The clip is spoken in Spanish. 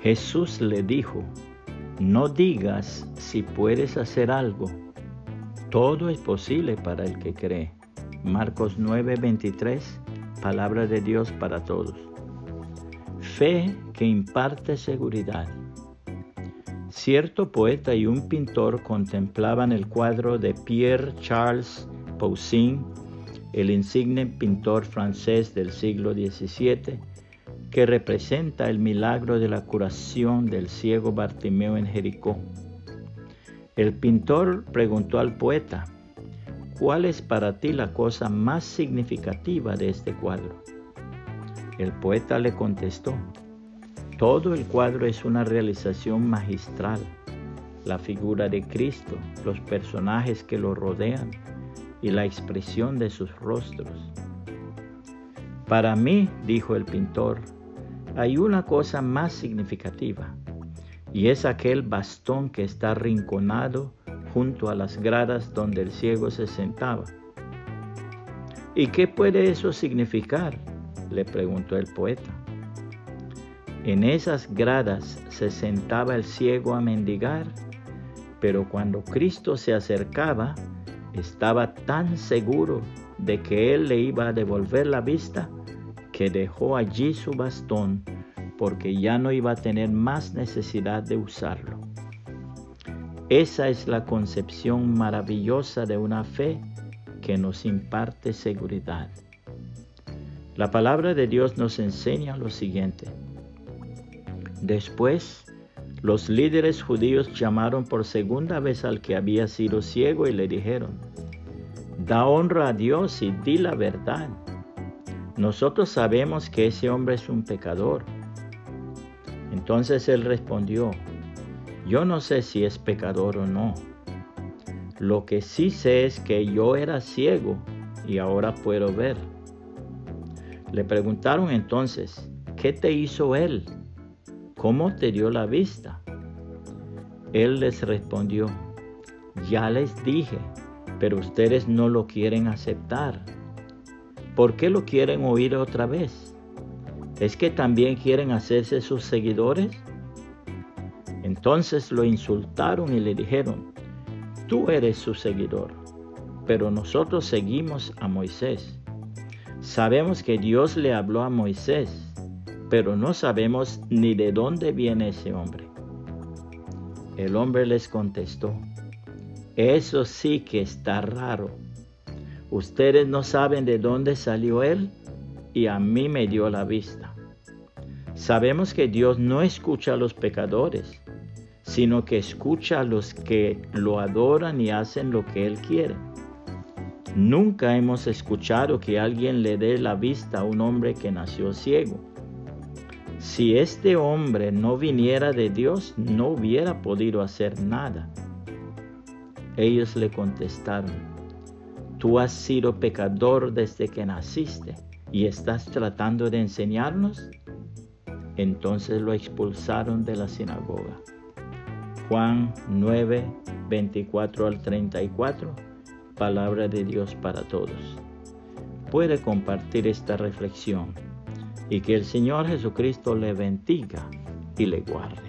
Jesús le dijo, no digas si puedes hacer algo. Todo es posible para el que cree. Marcos 9:23, palabra de Dios para todos. Fe que imparte seguridad. Cierto poeta y un pintor contemplaban el cuadro de Pierre Charles Poussin, el insigne pintor francés del siglo XVII, que representa el milagro de la curación del ciego Bartimeo en Jericó. El pintor preguntó al poeta, ¿cuál es para ti la cosa más significativa de este cuadro? El poeta le contestó, todo el cuadro es una realización magistral, la figura de Cristo, los personajes que lo rodean y la expresión de sus rostros. Para mí, dijo el pintor, hay una cosa más significativa, y es aquel bastón que está rinconado junto a las gradas donde el ciego se sentaba. ¿Y qué puede eso significar? le preguntó el poeta. En esas gradas se sentaba el ciego a mendigar, pero cuando Cristo se acercaba, estaba tan seguro de que Él le iba a devolver la vista que dejó allí su bastón porque ya no iba a tener más necesidad de usarlo. Esa es la concepción maravillosa de una fe que nos imparte seguridad. La palabra de Dios nos enseña lo siguiente. Después, los líderes judíos llamaron por segunda vez al que había sido ciego y le dijeron, da honra a Dios y di la verdad. Nosotros sabemos que ese hombre es un pecador. Entonces él respondió, yo no sé si es pecador o no. Lo que sí sé es que yo era ciego y ahora puedo ver. Le preguntaron entonces, ¿qué te hizo él? ¿Cómo te dio la vista? Él les respondió, ya les dije, pero ustedes no lo quieren aceptar. ¿Por qué lo quieren oír otra vez? ¿Es que también quieren hacerse sus seguidores? Entonces lo insultaron y le dijeron, tú eres su seguidor, pero nosotros seguimos a Moisés. Sabemos que Dios le habló a Moisés, pero no sabemos ni de dónde viene ese hombre. El hombre les contestó, eso sí que está raro. Ustedes no saben de dónde salió Él y a mí me dio la vista. Sabemos que Dios no escucha a los pecadores, sino que escucha a los que lo adoran y hacen lo que Él quiere. Nunca hemos escuchado que alguien le dé la vista a un hombre que nació ciego. Si este hombre no viniera de Dios, no hubiera podido hacer nada. Ellos le contestaron, tú has sido pecador desde que naciste y estás tratando de enseñarnos. Entonces lo expulsaron de la sinagoga. Juan 9, 24 al 34, palabra de Dios para todos. Puede compartir esta reflexión y que el Señor Jesucristo le bendiga y le guarde.